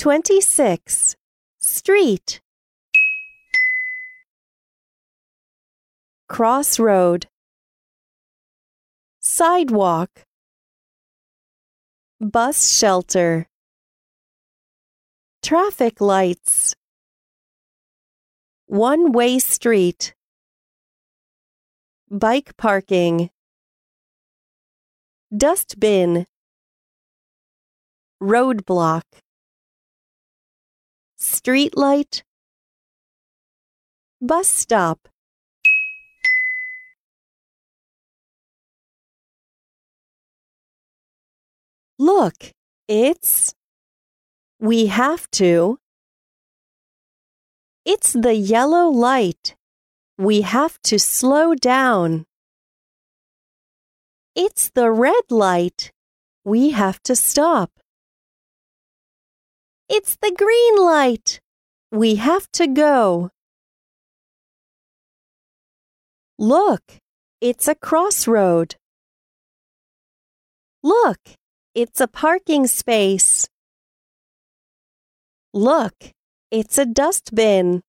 26. Street. Crossroad. Sidewalk. Bus shelter. Traffic lights. One way street. Bike parking. Dustbin. Roadblock. Streetlight. Bus stop. Look, it's. We have to. It's the yellow light. We have to slow down. It's the red light. We have to stop. It's the green light. We have to go. Look, it's a crossroad. Look, it's a parking space. Look, it's a dustbin.